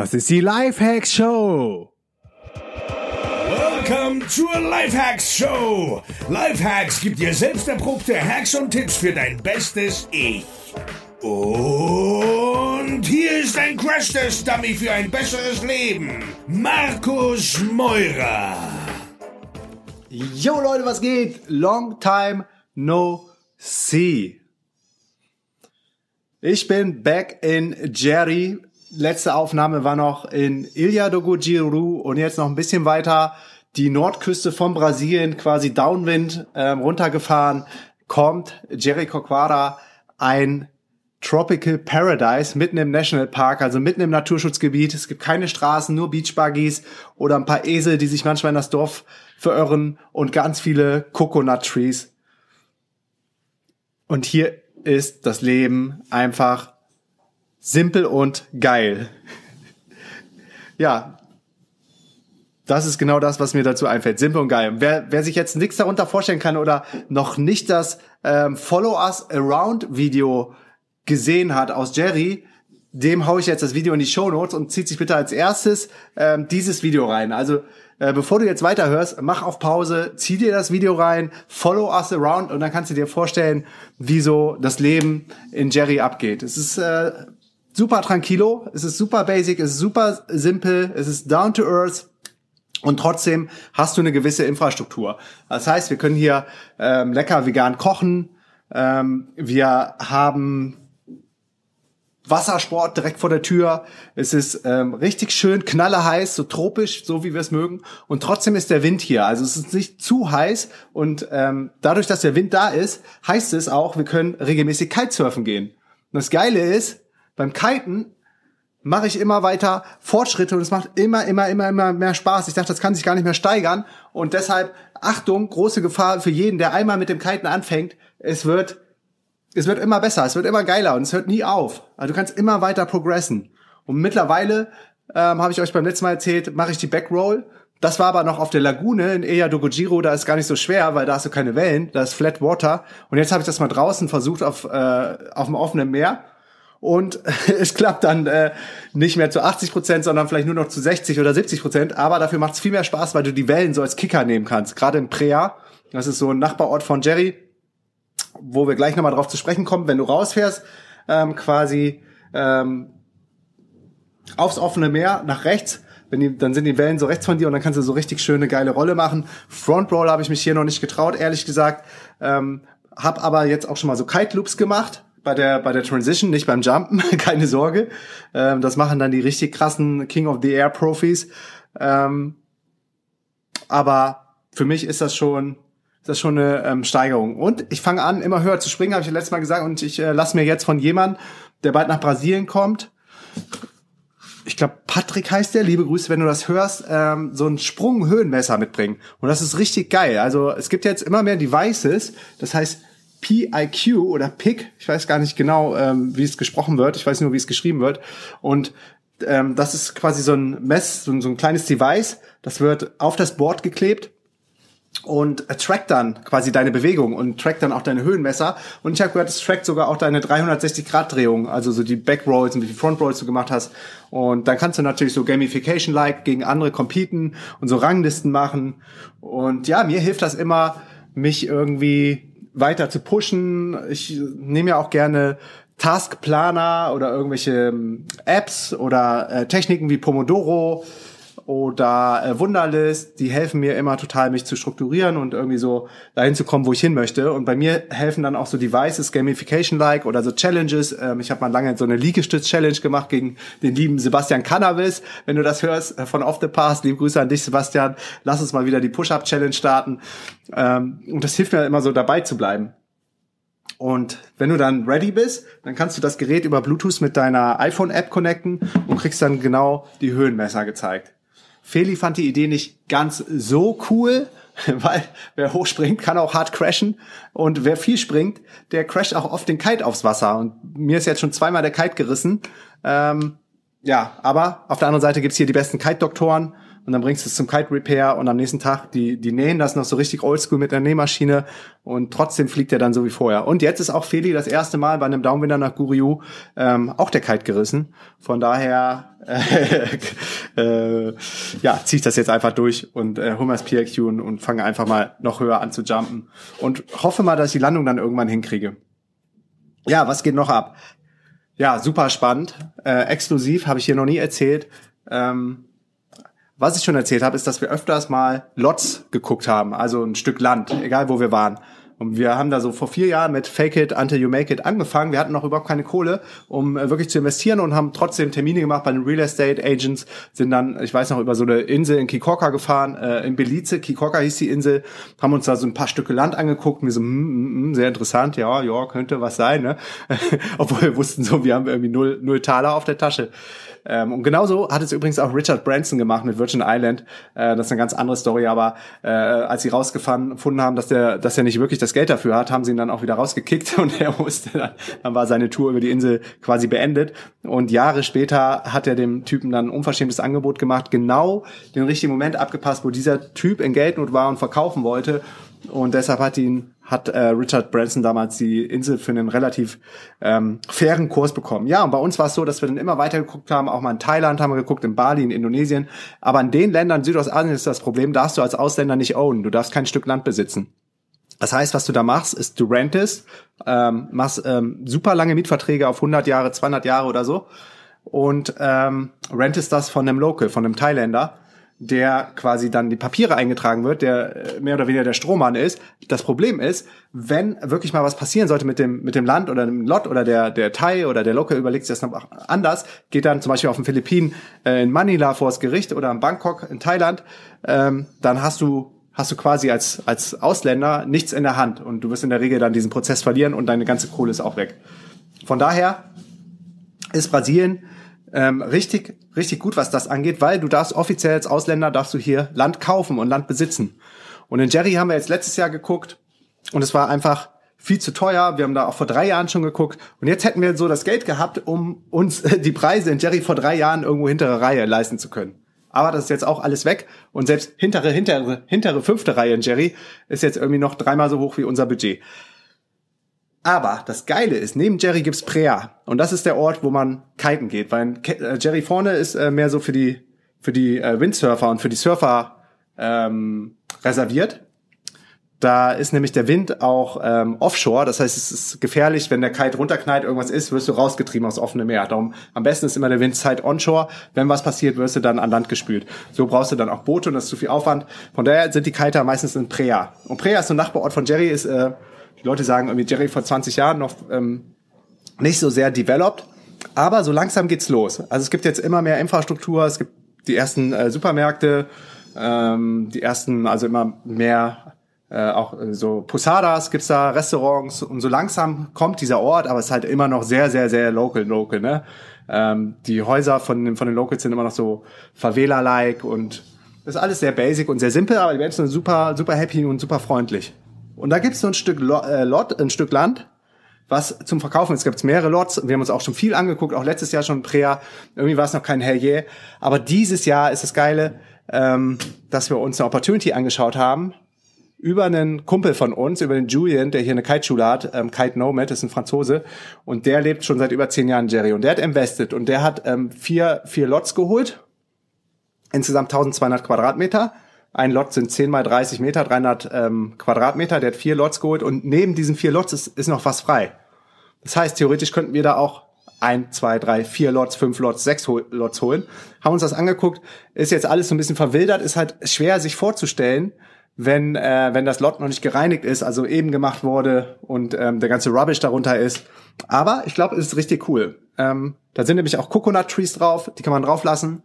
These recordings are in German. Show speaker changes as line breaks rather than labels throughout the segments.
Das ist die Lifehacks Show.
Welcome zur Lifehacks Show. Lifehacks gibt dir selbst erprobte Hacks und Tipps für dein bestes Ich. Und hier ist ein Crash-Test-Dummy für ein besseres Leben. Markus Meurer.
Yo Leute, was geht? Long time no see. Ich bin back in Jerry. Letzte Aufnahme war noch in Ilha do Gujiru und jetzt noch ein bisschen weiter die Nordküste von Brasilien, quasi Downwind ähm, runtergefahren, kommt Jerry Coquara, ein Tropical Paradise mitten im Nationalpark, also mitten im Naturschutzgebiet. Es gibt keine Straßen, nur Beachbuggies oder ein paar Esel, die sich manchmal in das Dorf verirren und ganz viele Coconut Trees. Und hier ist das Leben einfach simpel und geil. ja, das ist genau das, was mir dazu einfällt. Simpel und geil. Wer, wer sich jetzt nichts darunter vorstellen kann oder noch nicht das ähm, Follow Us Around Video gesehen hat aus Jerry, dem hau ich jetzt das Video in die Show Notes und zieht sich bitte als erstes ähm, dieses Video rein. Also äh, bevor du jetzt weiterhörst, mach auf Pause, zieh dir das Video rein, follow us around und dann kannst du dir vorstellen, wie so das Leben in Jerry abgeht. Es ist äh, super tranquilo, es ist super basic, es ist super simpel, es ist down to earth. Und trotzdem hast du eine gewisse Infrastruktur. Das heißt, wir können hier ähm, lecker vegan kochen. Ähm, wir haben Wassersport direkt vor der Tür. Es ist ähm, richtig schön knallerheiß, so tropisch, so wie wir es mögen. Und trotzdem ist der Wind hier. Also es ist nicht zu heiß. Und ähm, dadurch, dass der Wind da ist, heißt es auch, wir können regelmäßig Kitesurfen gehen. Und das Geile ist, beim Kiten mache ich immer weiter Fortschritte und es macht immer, immer, immer, immer mehr Spaß. Ich dachte, das kann sich gar nicht mehr steigern. Und deshalb, Achtung, große Gefahr für jeden, der einmal mit dem Kiten anfängt. Es wird es wird immer besser, es wird immer geiler und es hört nie auf. Also du kannst immer weiter progressen. Und mittlerweile, ähm, habe ich euch beim letzten Mal erzählt, mache ich die Backroll. Das war aber noch auf der Lagune in Eya Dogojiro, da ist gar nicht so schwer, weil da hast du keine Wellen, da ist Flat Water. Und jetzt habe ich das mal draußen versucht auf, äh, auf dem offenen Meer. Und es klappt dann äh, nicht mehr zu 80 Prozent, sondern vielleicht nur noch zu 60 oder 70 Prozent. Aber dafür macht es viel mehr Spaß, weil du die Wellen so als Kicker nehmen kannst. Gerade in Prea, das ist so ein Nachbarort von Jerry, wo wir gleich nochmal drauf zu sprechen kommen, wenn du rausfährst, ähm, quasi ähm, aufs offene Meer nach rechts, wenn die, dann sind die Wellen so rechts von dir und dann kannst du so richtig schöne geile Rolle machen. Front Roll habe ich mich hier noch nicht getraut, ehrlich gesagt. Ähm, hab aber jetzt auch schon mal so Kite Loops gemacht bei der bei der Transition, nicht beim Jumpen, keine Sorge. Ähm, das machen dann die richtig krassen King of the Air Profis. Ähm, aber für mich ist das schon ist das schon eine ähm, Steigerung. Und ich fange an, immer höher zu springen, habe ich letztes Mal gesagt. Und ich äh, lasse mir jetzt von jemandem, der bald nach Brasilien kommt, ich glaube, Patrick heißt der, liebe Grüße, wenn du das hörst, ähm, so ein Sprung-Höhenmesser mitbringen. Und das ist richtig geil. Also es gibt jetzt immer mehr Devices, das heißt PIQ oder PIC, ich weiß gar nicht genau, ähm, wie es gesprochen wird, ich weiß nur, wie es geschrieben wird. Und ähm, das ist quasi so ein Mess, so ein, so ein kleines Device, das wird auf das Board geklebt und trackt dann quasi deine Bewegung und trackt dann auch deine Höhenmesser. Und ich habe gehört, es trackt sogar auch deine 360-Grad-Drehung, also so die Backrolls und die Frontrolls du gemacht hast. Und dann kannst du natürlich so Gamification-like gegen andere competen und so Ranglisten machen. Und ja, mir hilft das immer, mich irgendwie weiter zu pushen. Ich nehme ja auch gerne Taskplaner oder irgendwelche ähm, Apps oder äh, Techniken wie Pomodoro oder äh, Wunderlist, die helfen mir immer total, mich zu strukturieren und irgendwie so dahin zu kommen, wo ich hin möchte. Und bei mir helfen dann auch so Devices, Gamification-like oder so Challenges. Ähm, ich habe mal lange so eine Liegestütz-Challenge gemacht gegen den lieben Sebastian Cannabis. Wenn du das hörst, äh, von Off the Pass, liebe Grüße an dich, Sebastian. Lass uns mal wieder die Push-Up-Challenge starten. Ähm, und das hilft mir immer so dabei zu bleiben. Und wenn du dann ready bist, dann kannst du das Gerät über Bluetooth mit deiner iPhone-App connecten und kriegst dann genau die Höhenmesser gezeigt. Feli fand die Idee nicht ganz so cool, weil wer hochspringt, kann auch hart crashen. Und wer viel springt, der crasht auch oft den Kite aufs Wasser. Und mir ist jetzt schon zweimal der Kite gerissen. Ähm, ja, aber auf der anderen Seite gibt's hier die besten Kite-Doktoren. Und dann bringst du es zum Kite Repair und am nächsten Tag, die, die nähen das noch so richtig oldschool mit der Nähmaschine und trotzdem fliegt er dann so wie vorher. Und jetzt ist auch Feli das erste Mal bei einem Downwinder nach Guriu ähm, auch der Kite gerissen. Von daher äh, äh, ja, ziehe ich das jetzt einfach durch und äh, hol mir das PRQ und, und fange einfach mal noch höher an zu jumpen und hoffe mal, dass ich die Landung dann irgendwann hinkriege. Ja, was geht noch ab? Ja, super spannend. Äh, exklusiv habe ich hier noch nie erzählt. Ähm, was ich schon erzählt habe, ist, dass wir öfters mal Lots geguckt haben, also ein Stück Land, egal wo wir waren. Und wir haben da so vor vier Jahren mit Fake It Until You Make It angefangen. Wir hatten noch überhaupt keine Kohle, um äh, wirklich zu investieren und haben trotzdem Termine gemacht bei den Real Estate Agents, sind dann, ich weiß noch, über so eine Insel in Kikorka gefahren, äh, in Belize, Kikorka hieß die Insel, haben uns da so ein paar Stücke Land angeguckt und wir so, hm, hm, sehr interessant, ja, ja, könnte was sein, ne? Obwohl wir wussten so, wir haben irgendwie null, null Taler auf der Tasche. Ähm, und genauso hat es übrigens auch Richard Branson gemacht mit Virgin Island. Äh, das ist eine ganz andere Story, aber äh, als sie rausgefunden haben, dass der, dass er nicht wirklich das Geld dafür hat, haben sie ihn dann auch wieder rausgekickt und er musste dann, dann war seine Tour über die Insel quasi beendet. Und Jahre später hat er dem Typen dann ein unverschämtes Angebot gemacht, genau den richtigen Moment abgepasst, wo dieser Typ in Geldnot war und verkaufen wollte. Und deshalb hat ihn hat äh, Richard Branson damals die Insel für einen relativ ähm, fairen Kurs bekommen. Ja, und bei uns war es so, dass wir dann immer weiter geguckt haben, auch mal in Thailand haben wir geguckt, in Bali, in Indonesien. Aber in den Ländern Südostasien ist das Problem, darfst du als Ausländer nicht ownen. Du darfst kein Stück Land besitzen. Das heißt, was du da machst, ist du rentest, ähm, machst ähm, super lange Mietverträge auf 100 Jahre, 200 Jahre oder so und ähm, rentest das von einem Local, von einem Thailänder der quasi dann die Papiere eingetragen wird, der äh, mehr oder weniger der Strohmann ist. Das Problem ist, wenn wirklich mal was passieren sollte mit dem, mit dem Land oder dem Lot oder der, der Thai oder der Local überlegt sich das noch anders, geht dann zum Beispiel auf den Philippinen äh, in Manila vor das Gericht oder in Bangkok in Thailand, ähm, dann hast du hast du quasi als, als Ausländer nichts in der Hand und du wirst in der Regel dann diesen Prozess verlieren und deine ganze Kohle ist auch weg. Von daher ist Brasilien ähm, richtig, richtig gut, was das angeht, weil du darfst offiziell als Ausländer darfst du hier Land kaufen und Land besitzen. Und in Jerry haben wir jetzt letztes Jahr geguckt und es war einfach viel zu teuer. Wir haben da auch vor drei Jahren schon geguckt und jetzt hätten wir so das Geld gehabt, um uns die Preise in Jerry vor drei Jahren irgendwo hintere Reihe leisten zu können. Aber das ist jetzt auch alles weg und selbst hintere, hintere, hintere fünfte Reihe in Jerry ist jetzt irgendwie noch dreimal so hoch wie unser Budget. Aber das Geile ist, neben Jerry gibt's Prea. Und das ist der Ort, wo man kiten geht. Weil äh, Jerry vorne ist äh, mehr so für die, für die äh, Windsurfer und für die Surfer ähm, reserviert. Da ist nämlich der Wind auch ähm, offshore. Das heißt, es ist gefährlich, wenn der Kite runterknallt, irgendwas ist, wirst du rausgetrieben aufs offene Meer. Darum am besten ist immer der Wind Side onshore. Wenn was passiert, wirst du dann an Land gespült. So brauchst du dann auch Boote und das ist zu viel Aufwand. Von daher sind die Kiter meistens in Prea. Und Prea ist so ein Nachbarort von Jerry, ist äh, die Leute sagen irgendwie Jerry vor 20 Jahren noch ähm, nicht so sehr developed, aber so langsam geht's los. Also es gibt jetzt immer mehr Infrastruktur, es gibt die ersten äh, Supermärkte, ähm, die ersten, also immer mehr äh, auch so Posadas gibt's da, Restaurants und so langsam kommt dieser Ort, aber es ist halt immer noch sehr, sehr, sehr local, local, ne? Ähm, die Häuser von, von den Locals sind immer noch so Favela-like und das ist alles sehr basic und sehr simpel, aber die Menschen sind super, super happy und super freundlich. Und da gibt es so ein Stück Lot, äh, Lot, ein Stück Land, was zum Verkaufen ist. Es gibt mehrere Lots. Wir haben uns auch schon viel angeguckt, auch letztes Jahr schon Prea. Irgendwie war es noch kein Hell yeah. Aber dieses Jahr ist das Geile, ähm, dass wir uns eine Opportunity angeschaut haben über einen Kumpel von uns, über den Julian, der hier eine Kiteschule hat, ähm, Kite Nomad, ist ein Franzose, und der lebt schon seit über zehn Jahren Jerry. Und der hat invested und der hat ähm, vier, vier Lots geholt, insgesamt 1200 Quadratmeter ein Lot sind 10 mal 30 Meter, 300 ähm, Quadratmeter. Der hat vier Lots geholt und neben diesen vier Lots ist, ist noch was frei. Das heißt, theoretisch könnten wir da auch ein, zwei, drei, vier Lots, fünf Lots, sechs Lots holen. Haben uns das angeguckt. Ist jetzt alles so ein bisschen verwildert. Ist halt schwer sich vorzustellen, wenn, äh, wenn das Lot noch nicht gereinigt ist, also eben gemacht wurde und ähm, der ganze Rubbish darunter ist. Aber ich glaube, es ist richtig cool. Ähm, da sind nämlich auch Coconut Trees drauf, die kann man drauflassen.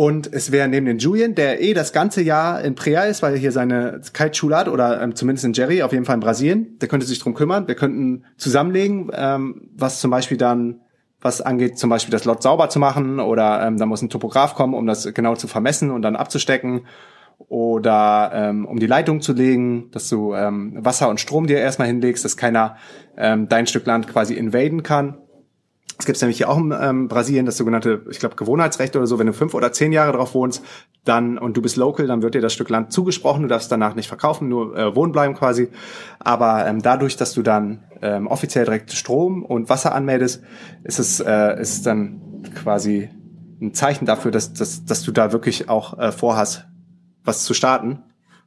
Und es wäre neben den Julian, der eh das ganze Jahr in Prea ist, weil er hier seine Kite-Schule hat, oder ähm, zumindest in Jerry, auf jeden Fall in Brasilien, der könnte sich drum kümmern. Wir könnten zusammenlegen, ähm, was zum Beispiel dann, was angeht, zum Beispiel das Lot sauber zu machen, oder ähm, da muss ein Topograf kommen, um das genau zu vermessen und dann abzustecken, oder ähm, um die Leitung zu legen, dass du ähm, Wasser und Strom dir erstmal hinlegst, dass keiner ähm, dein Stück Land quasi invaden kann. Es gibt nämlich hier auch in ähm, Brasilien das sogenannte, ich glaube, Gewohnheitsrecht oder so. Wenn du fünf oder zehn Jahre drauf wohnst, dann und du bist local, dann wird dir das Stück Land zugesprochen. Du darfst danach nicht verkaufen, nur äh, wohnen bleiben quasi. Aber ähm, dadurch, dass du dann ähm, offiziell direkt Strom und Wasser anmeldest, ist es äh, ist dann quasi ein Zeichen dafür, dass, dass, dass du da wirklich auch äh, vorhast, was zu starten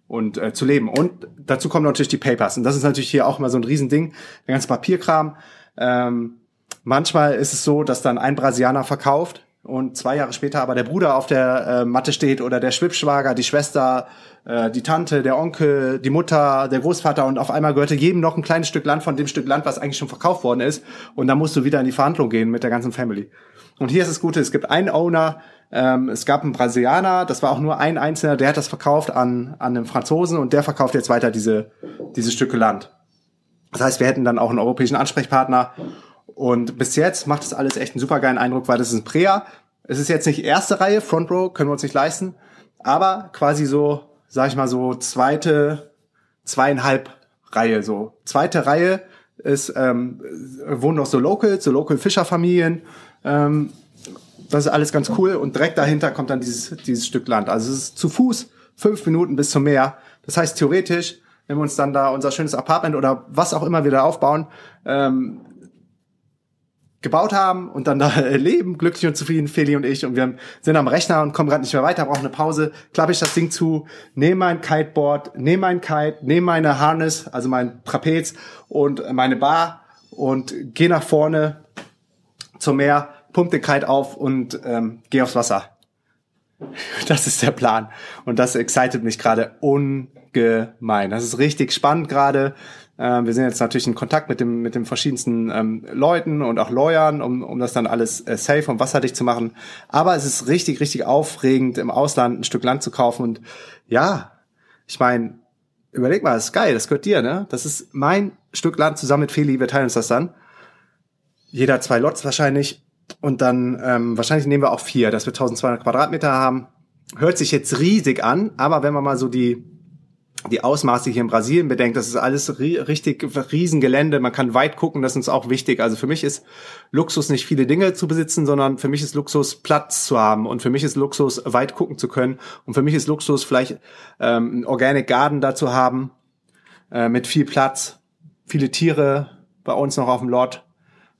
und äh, zu leben. Und dazu kommen natürlich die Papers. Und das ist natürlich hier auch immer so ein Riesending, der ganze Papierkram. Ähm, manchmal ist es so, dass dann ein Brasilianer verkauft und zwei Jahre später aber der Bruder auf der äh, Matte steht oder der Schwibschwager, die Schwester, äh, die Tante, der Onkel, die Mutter, der Großvater und auf einmal gehörte jedem noch ein kleines Stück Land von dem Stück Land, was eigentlich schon verkauft worden ist und dann musst du wieder in die Verhandlung gehen mit der ganzen Family. Und hier ist das Gute, es gibt einen Owner, ähm, es gab einen Brasilianer, das war auch nur ein Einzelner, der hat das verkauft an, an einen Franzosen und der verkauft jetzt weiter diese, diese Stücke Land. Das heißt, wir hätten dann auch einen europäischen Ansprechpartner und bis jetzt macht das alles echt einen super geilen Eindruck, weil das ist ein Prea. Es ist jetzt nicht erste Reihe, Front Row, können wir uns nicht leisten, aber quasi so, sag ich mal so, zweite, zweieinhalb Reihe, so. Zweite Reihe ist, ähm, wohnen noch so Locals, so Local Fischerfamilien, ähm, das ist alles ganz cool und direkt dahinter kommt dann dieses, dieses Stück Land. Also es ist zu Fuß fünf Minuten bis zum Meer. Das heißt theoretisch, wenn wir uns dann da unser schönes Apartment oder was auch immer wir da aufbauen, ähm, gebaut haben und dann da leben, glücklich und zufrieden, Feli und ich. Und wir sind am Rechner und kommen gerade nicht mehr weiter, brauchen eine Pause, klappe ich das Ding zu, nehme mein Kiteboard, nehme mein Kite, nehme meine Harness, also mein Trapez und meine Bar und gehe nach vorne zum Meer, pump den Kite auf und ähm, gehe aufs Wasser. Das ist der Plan. Und das excited mich gerade ungemein. Das ist richtig spannend gerade. Ähm, wir sind jetzt natürlich in Kontakt mit dem mit den verschiedensten ähm, Leuten und auch Lawyern, um, um das dann alles äh, safe und wasserdicht zu machen. Aber es ist richtig, richtig aufregend, im Ausland ein Stück Land zu kaufen. Und ja, ich meine, überleg mal, das ist geil, das gehört dir, ne? Das ist mein Stück Land zusammen mit Feli, wir teilen uns das dann. Jeder zwei Lots wahrscheinlich. Und dann ähm, wahrscheinlich nehmen wir auch vier, dass wir 1200 Quadratmeter haben. Hört sich jetzt riesig an, aber wenn man mal so die die Ausmaße hier in Brasilien bedenkt, das ist alles richtig Riesengelände, man kann weit gucken, das ist uns auch wichtig. Also für mich ist Luxus nicht viele Dinge zu besitzen, sondern für mich ist Luxus Platz zu haben und für mich ist Luxus weit gucken zu können und für mich ist Luxus vielleicht ähm, ein Organic Garden da zu haben äh, mit viel Platz, viele Tiere bei uns noch auf dem Lot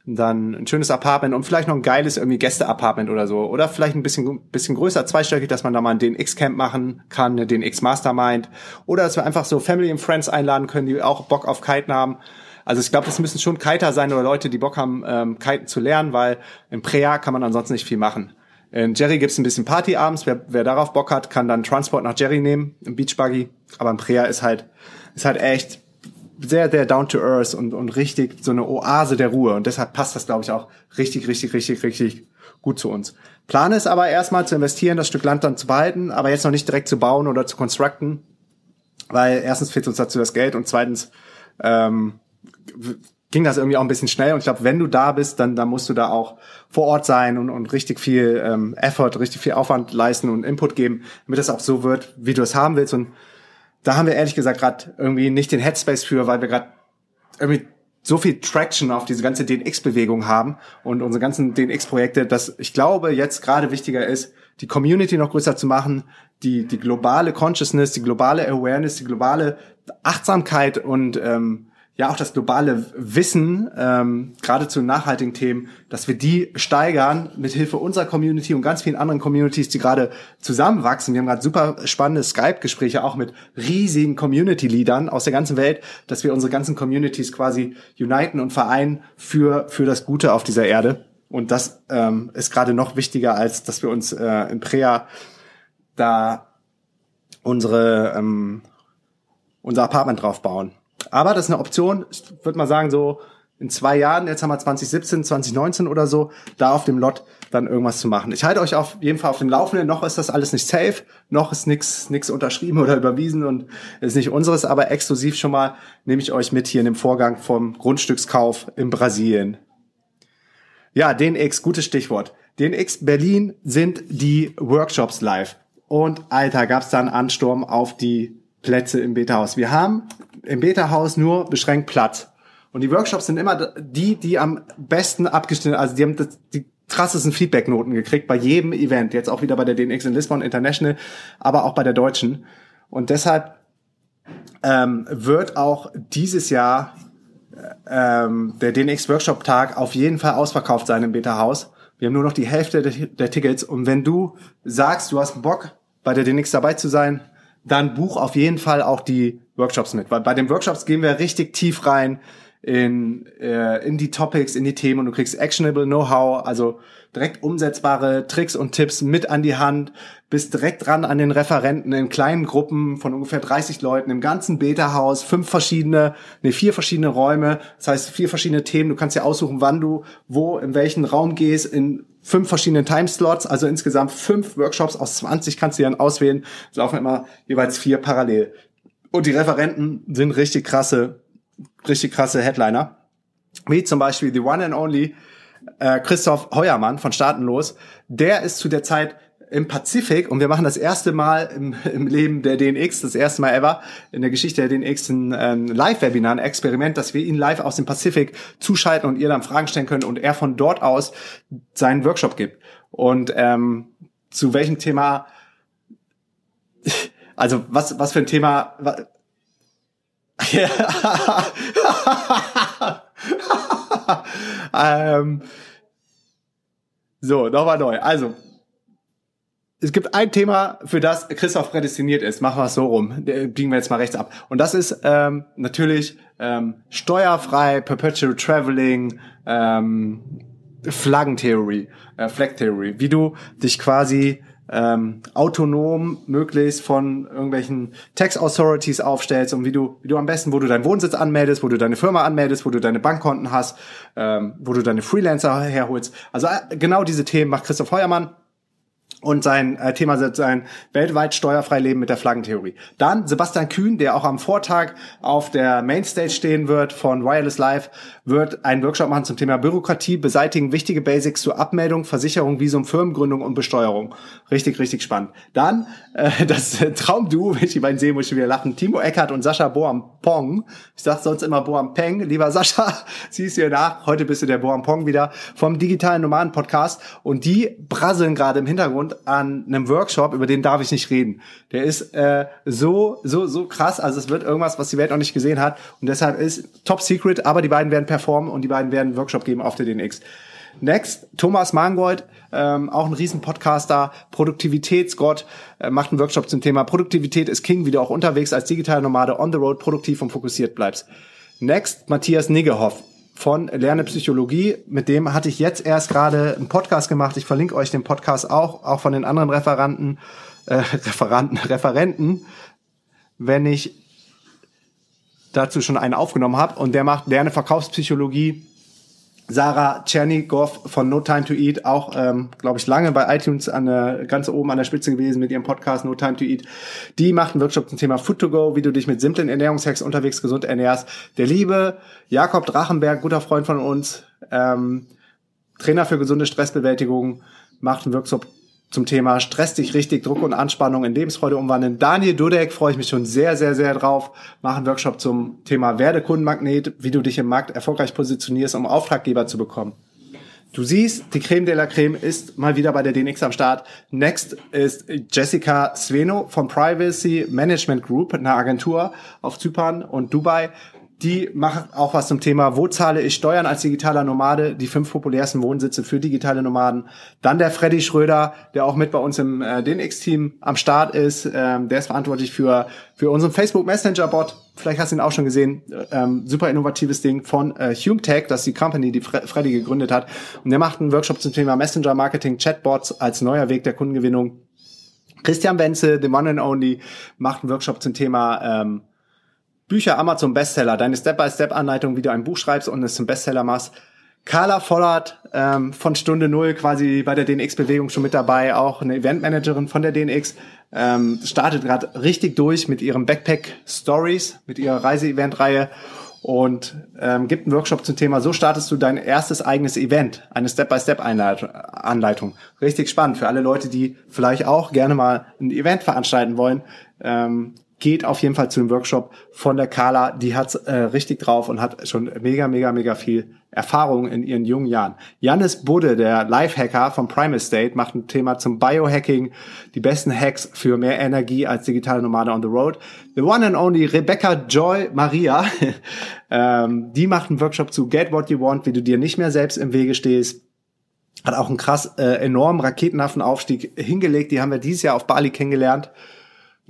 dann ein schönes Apartment und vielleicht noch ein geiles irgendwie Gäste-Apartment oder so. Oder vielleicht ein bisschen, bisschen größer, zweistöckig, dass man da mal den X-Camp machen kann, den X-Mastermind. Oder dass wir einfach so Family and Friends einladen können, die auch Bock auf Kiten haben. Also ich glaube, das müssen schon Kiter sein oder Leute, die Bock haben, ähm, Kiten zu lernen, weil im Prea kann man ansonsten nicht viel machen. In Jerry gibt's ein bisschen Party abends. Wer, wer darauf Bock hat, kann dann Transport nach Jerry nehmen, im Beachbuggy. Aber im Prea ist halt, ist halt echt sehr, sehr down to earth und, und richtig so eine Oase der Ruhe. Und deshalb passt das, glaube ich, auch richtig, richtig, richtig, richtig gut zu uns. Plan ist aber erstmal zu investieren, das Stück Land dann zu behalten, aber jetzt noch nicht direkt zu bauen oder zu constructen, weil erstens fehlt uns dazu das Geld und zweitens ähm, ging das irgendwie auch ein bisschen schnell. Und ich glaube, wenn du da bist, dann, dann musst du da auch vor Ort sein und, und richtig viel ähm, Effort, richtig viel Aufwand leisten und Input geben, damit das auch so wird, wie du es haben willst. Und da haben wir ehrlich gesagt gerade irgendwie nicht den Headspace für, weil wir gerade irgendwie so viel Traction auf diese ganze DNX-Bewegung haben und unsere ganzen DNX-Projekte, dass ich glaube, jetzt gerade wichtiger ist, die Community noch größer zu machen, die, die globale Consciousness, die globale Awareness, die globale Achtsamkeit und ähm, ja auch das globale Wissen, ähm, gerade zu nachhaltigen Themen, dass wir die steigern mit Hilfe unserer Community und ganz vielen anderen Communities, die gerade zusammenwachsen. Wir haben gerade super spannende Skype-Gespräche auch mit riesigen Community-Leadern aus der ganzen Welt, dass wir unsere ganzen Communities quasi uniten und vereinen für, für das Gute auf dieser Erde. Und das ähm, ist gerade noch wichtiger, als dass wir uns äh, in Prea da unsere ähm, unser Apartment drauf bauen. Aber das ist eine Option, ich würde mal sagen, so in zwei Jahren, jetzt haben wir 2017, 2019 oder so, da auf dem Lot dann irgendwas zu machen. Ich halte euch auf jeden Fall auf dem Laufenden. Noch ist das alles nicht safe, noch ist nichts nix unterschrieben oder überwiesen und ist nicht unseres, aber exklusiv schon mal nehme ich euch mit hier in dem Vorgang vom Grundstückskauf in Brasilien. Ja, DNX, gutes Stichwort. DNX Berlin sind die Workshops live. Und Alter, gab's da einen Ansturm auf die Plätze im Beta-Haus. Wir haben im Beta-Haus nur beschränkt Platz. Und die Workshops sind immer die, die am besten abgestimmt, also die haben das, die krassesten Feedback-Noten gekriegt bei jedem Event. Jetzt auch wieder bei der DNX in Lisbon International, aber auch bei der Deutschen. Und deshalb ähm, wird auch dieses Jahr ähm, der DNX Workshop Tag auf jeden Fall ausverkauft sein im Beta Haus. Wir haben nur noch die Hälfte der, der Tickets. Und wenn du sagst, du hast Bock, bei der DNX dabei zu sein, dann buch auf jeden Fall auch die Workshops mit. Weil bei den Workshops gehen wir richtig tief rein in, äh, in die Topics, in die Themen und du kriegst actionable Know-how, also direkt umsetzbare Tricks und Tipps mit an die Hand, bist direkt dran an den Referenten in kleinen Gruppen von ungefähr 30 Leuten im ganzen Beta-Haus, fünf verschiedene, nee, vier verschiedene Räume, das heißt vier verschiedene Themen, du kannst ja aussuchen, wann du wo, in welchen Raum gehst, in fünf verschiedenen Timeslots, also insgesamt fünf Workshops aus 20 kannst du dann auswählen, es laufen immer jeweils vier parallel. Und die Referenten sind richtig krasse richtig krasse Headliner. Wie zum Beispiel The One and Only äh, Christoph Heuermann von Staatenlos. Der ist zu der Zeit im Pazifik und wir machen das erste Mal im, im Leben der DNX, das erste Mal ever in der Geschichte der DNX ein ähm, Live-Webinar, ein Experiment, dass wir ihn live aus dem Pazifik zuschalten und ihr dann Fragen stellen können und er von dort aus seinen Workshop gibt. Und ähm, zu welchem Thema, also was, was für ein Thema, ähm, so, nochmal neu. Also, es gibt ein Thema, für das Christoph prädestiniert ist. Machen wir es so rum. Biegen wir jetzt mal rechts ab. Und das ist ähm, natürlich ähm, steuerfrei, Perpetual Traveling, ähm, Flaggentheorie, äh, Flag Theory. Wie du dich quasi ähm, autonom möglichst von irgendwelchen Tax Authorities aufstellst und wie du, wie du am besten, wo du deinen Wohnsitz anmeldest, wo du deine Firma anmeldest, wo du deine Bankkonten hast, ähm, wo du deine Freelancer herholst. Also äh, genau diese Themen macht Christoph Heuermann und sein äh, Thema sein weltweit steuerfrei Leben mit der Flaggentheorie. Dann Sebastian Kühn, der auch am Vortag auf der Mainstage stehen wird von Wireless Live, wird einen Workshop machen zum Thema Bürokratie, beseitigen wichtige Basics zur Abmeldung, Versicherung, Visum, Firmengründung und Besteuerung. Richtig, richtig spannend. Dann äh, das Traumduo, wenn ich die beiden sehe, muss ich wieder lachen. Timo Eckert und Sascha Boampong. Ich sag sonst immer Boampeng. Lieber Sascha, siehst du nach. Heute bist du der Boampong wieder vom digitalen Nomaden Podcast und die brasseln gerade im Hintergrund an einem Workshop, über den darf ich nicht reden. Der ist äh, so, so, so krass. Also es wird irgendwas, was die Welt noch nicht gesehen hat. Und deshalb ist Top Secret, aber die beiden werden performen und die beiden werden einen Workshop geben auf der DNX. Next, Thomas Mangold, ähm, auch ein riesen Podcaster, Produktivitätsgott, äh, macht einen Workshop zum Thema Produktivität ist King, wie du auch unterwegs als digitale Nomade on the road produktiv und fokussiert bleibst. Next, Matthias Niggehoff, von Lerne Psychologie. Mit dem hatte ich jetzt erst gerade einen Podcast gemacht. Ich verlinke euch den Podcast auch, auch von den anderen Referanten, äh, Referanten, Referenten, wenn ich dazu schon einen aufgenommen habe. Und der macht Lerne Verkaufspsychologie Sarah Tschernigow von No Time to Eat, auch, ähm, glaube ich, lange bei iTunes an der, ganz oben an der Spitze gewesen mit ihrem Podcast No Time to Eat. Die macht einen Workshop zum Thema Food to Go, wie du dich mit simplen Ernährungshacks unterwegs gesund ernährst. Der liebe Jakob Drachenberg, guter Freund von uns, ähm, Trainer für gesunde Stressbewältigung, macht einen Workshop zum Thema Stress dich richtig, Druck und Anspannung in Lebensfreude umwandeln. Daniel Dudek freue ich mich schon sehr, sehr, sehr drauf. Machen Workshop zum Thema Werde Kundenmagnet, wie du dich im Markt erfolgreich positionierst, um Auftraggeber zu bekommen. Du siehst, die Creme de la Creme ist mal wieder bei der DNX am Start. Next ist Jessica Sveno von Privacy Management Group, einer Agentur auf Zypern und Dubai, die machen auch was zum Thema, wo zahle ich Steuern als digitaler Nomade, die fünf populärsten Wohnsitze für digitale Nomaden. Dann der Freddy Schröder, der auch mit bei uns im äh, DNX-Team am Start ist. Ähm, der ist verantwortlich für, für unseren Facebook Messenger-Bot. Vielleicht hast du ihn auch schon gesehen. Ähm, super innovatives Ding von äh, HumeTech, das ist die Company, die Fre Freddy gegründet hat. Und der macht einen Workshop zum Thema Messenger-Marketing, Chatbots als neuer Weg der Kundengewinnung. Christian Wenzel, the one and only, macht einen Workshop zum Thema ähm, Bücher Amazon Bestseller, deine Step-by-Step-Anleitung, wie du ein Buch schreibst und es zum Bestseller machst. Carla Vollert ähm, von Stunde Null quasi bei der DNX-Bewegung schon mit dabei, auch eine Eventmanagerin von der DNX, ähm, startet gerade richtig durch mit ihrem Backpack Stories, mit ihrer Reise-Event-Reihe und ähm, gibt einen Workshop zum Thema, so startest du dein erstes eigenes Event, eine Step-by-Step-Anleitung. Richtig spannend für alle Leute, die vielleicht auch gerne mal ein Event veranstalten wollen. Ähm, geht auf jeden Fall zu dem Workshop von der Carla. Die hat's äh, richtig drauf und hat schon mega, mega, mega viel Erfahrung in ihren jungen Jahren. Janis Budde, der Lifehacker vom Prime Estate, macht ein Thema zum Biohacking, die besten Hacks für mehr Energie als digitale Nomade on the Road. The one and only Rebecca Joy Maria, ähm, die macht einen Workshop zu Get What You Want, wie du dir nicht mehr selbst im Wege stehst hat auch einen krass äh, enormen raketenhaften Aufstieg hingelegt. Die haben wir dieses Jahr auf Bali kennengelernt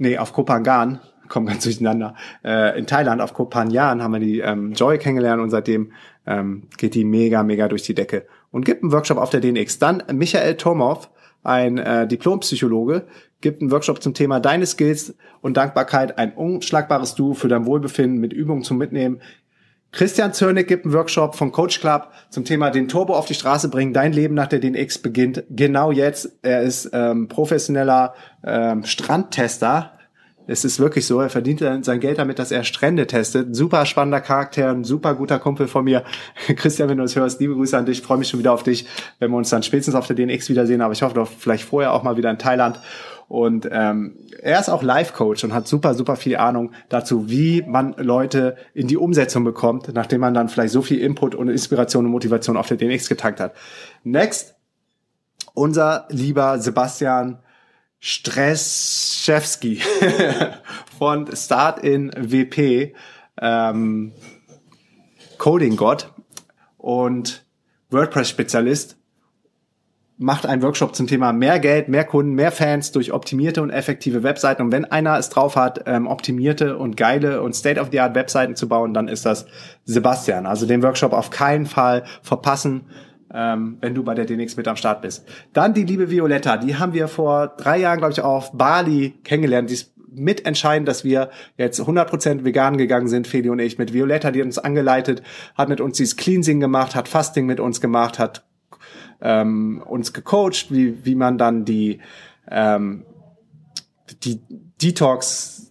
nee, auf Kopangan, kommen ganz durcheinander, äh, in Thailand auf Kopangan haben wir die ähm, Joy kennengelernt und seitdem ähm, geht die mega, mega durch die Decke und gibt einen Workshop auf der DNX. Dann Michael Tomov, ein äh, Diplompsychologe, gibt einen Workshop zum Thema Deine Skills und Dankbarkeit, ein unschlagbares Du für dein Wohlbefinden mit Übungen zum Mitnehmen. Christian Zörnig gibt einen Workshop vom Coach Club zum Thema den Turbo auf die Straße bringen. Dein Leben nach der DNX beginnt genau jetzt. Er ist ähm, professioneller ähm, Strandtester. Es ist wirklich so, er verdient sein Geld damit, dass er Strände testet. Super spannender Charakter, ein super guter Kumpel von mir. Christian, wenn du uns hörst, liebe Grüße an dich. freue mich schon wieder auf dich, wenn wir uns dann spätestens auf der DNX wiedersehen. Aber ich hoffe doch vielleicht vorher auch mal wieder in Thailand. Und ähm, er ist auch Life-Coach und hat super, super viel Ahnung dazu, wie man Leute in die Umsetzung bekommt, nachdem man dann vielleicht so viel Input und Inspiration und Motivation auf der DNX getankt hat. Next, unser lieber Sebastian Streschewski von Start in WP, ähm, Coding Gott und WordPress-Spezialist macht einen Workshop zum Thema mehr Geld, mehr Kunden, mehr Fans durch optimierte und effektive Webseiten. Und wenn einer es drauf hat, ähm, optimierte und geile und State-of-the-art Webseiten zu bauen, dann ist das Sebastian. Also den Workshop auf keinen Fall verpassen, ähm, wenn du bei der DNX mit am Start bist. Dann die liebe Violetta, die haben wir vor drei Jahren, glaube ich, auf Bali kennengelernt. Die ist mitentscheidend, dass wir jetzt 100% vegan gegangen sind, Feli und ich, mit Violetta, die hat uns angeleitet, hat mit uns dieses Cleansing gemacht, hat Fasting mit uns gemacht, hat ähm, uns gecoacht, wie, wie man dann die, ähm, die Detox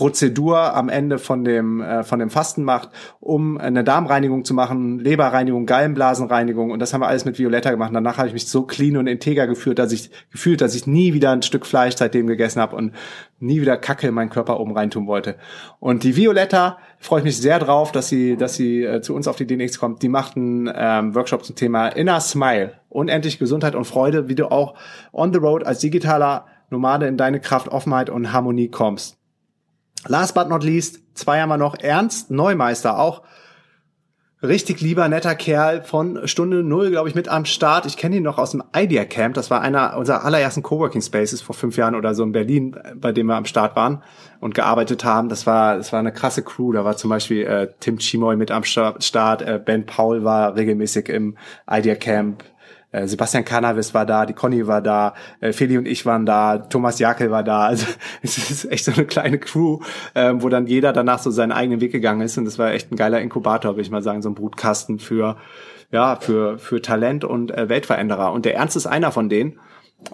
Prozedur am Ende von dem äh, von dem Fasten macht, um eine Darmreinigung zu machen, Leberreinigung, Gallenblasenreinigung und das haben wir alles mit Violetta gemacht. Danach habe ich mich so clean und integer gefühlt, dass ich gefühlt, dass ich nie wieder ein Stück Fleisch seitdem gegessen habe und nie wieder Kacke in meinen Körper oben reintun wollte. Und die Violetta freue ich mich sehr drauf, dass sie dass sie äh, zu uns auf die DNX kommt. Die macht einen ähm, Workshop zum Thema Inner Smile, unendlich Gesundheit und Freude, wie du auch on the road als digitaler Nomade in deine Kraft, Offenheit und Harmonie kommst. Last but not least, zwei haben wir noch. Ernst Neumeister, auch richtig lieber, netter Kerl von Stunde Null, glaube ich, mit am Start. Ich kenne ihn noch aus dem Idea Camp. Das war einer unserer allerersten Coworking Spaces vor fünf Jahren oder so in Berlin, bei dem wir am Start waren und gearbeitet haben. Das war, das war eine krasse Crew. Da war zum Beispiel äh, Tim Chimoy mit am Start, äh, Ben Paul war regelmäßig im Idea Camp. Äh, Sebastian Cannabis war da, die Conny war da, äh, Feli und ich waren da, Thomas Jakel war da. Also es ist echt so eine kleine Crew, äh, wo dann jeder danach so seinen eigenen Weg gegangen ist. Und das war echt ein geiler Inkubator, würde ich mal sagen, so ein Brutkasten für ja für für Talent und äh, Weltveränderer. Und der Ernst ist einer von denen.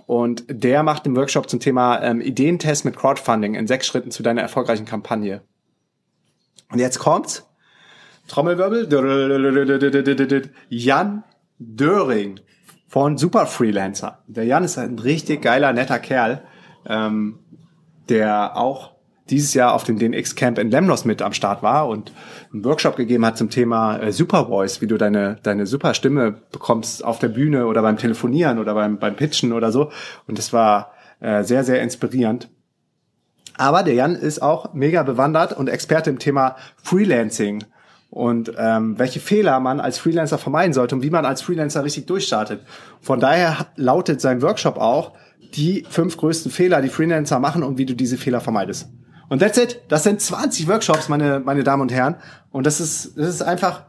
Und der macht einen Workshop zum Thema ähm, Ideentest mit Crowdfunding in sechs Schritten zu deiner erfolgreichen Kampagne. Und jetzt kommt's. Trommelwirbel. Jan Döring von Super Freelancer. Der Jan ist ein richtig geiler, netter Kerl, ähm, der auch dieses Jahr auf dem DNX Camp in Lemnos mit am Start war und einen Workshop gegeben hat zum Thema äh, Super Voice, wie du deine, deine super Stimme bekommst auf der Bühne oder beim Telefonieren oder beim, beim Pitchen oder so. Und das war äh, sehr, sehr inspirierend. Aber der Jan ist auch mega bewandert und Experte im Thema Freelancing und ähm, welche Fehler man als Freelancer vermeiden sollte und wie man als Freelancer richtig durchstartet. Von daher lautet sein Workshop auch die fünf größten Fehler, die Freelancer machen und wie du diese Fehler vermeidest. Und that's it. Das sind 20 Workshops, meine, meine Damen und Herren. Und das ist, das ist einfach,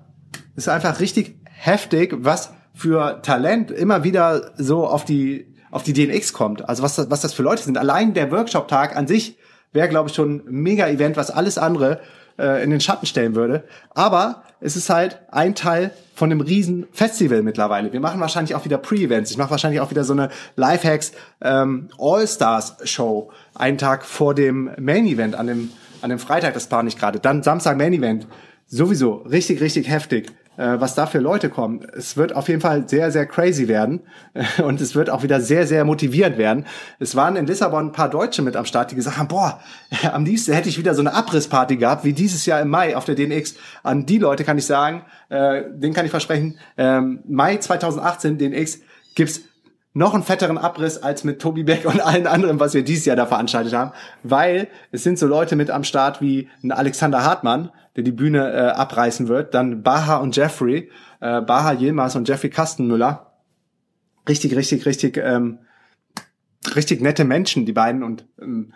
das ist einfach richtig heftig, was für Talent immer wieder so auf die, auf die DNX kommt. Also was, was das für Leute sind. Allein der Workshop-Tag an sich wäre, glaube ich, schon ein Mega-Event, was alles andere äh, in den Schatten stellen würde. Aber es ist halt ein Teil von einem riesen Festival mittlerweile. Wir machen wahrscheinlich auch wieder Pre-Events. Ich mache wahrscheinlich auch wieder so eine Lifehacks ähm, All-Stars-Show einen Tag vor dem Main-Event an dem, an dem Freitag, das plane ich gerade. Dann Samstag Main-Event. Sowieso richtig, richtig heftig. Äh, was da für Leute kommen. Es wird auf jeden Fall sehr, sehr crazy werden und es wird auch wieder sehr, sehr motivierend werden. Es waren in Lissabon ein paar Deutsche mit am Start, die gesagt haben, boah, am liebsten hätte ich wieder so eine Abrissparty gehabt, wie dieses Jahr im Mai auf der DNX. An die Leute kann ich sagen, äh, den kann ich versprechen, ähm, Mai 2018 DNX gibt's noch einen fetteren Abriss als mit Tobi Beck und allen anderen, was wir dieses Jahr da veranstaltet haben, weil es sind so Leute mit am Start wie ein Alexander Hartmann, der die Bühne äh, abreißen wird, dann Baha und Jeffrey, äh, Baha Yilmaz und Jeffrey Kastenmüller. Richtig, richtig, richtig, ähm, richtig nette Menschen, die beiden und ähm,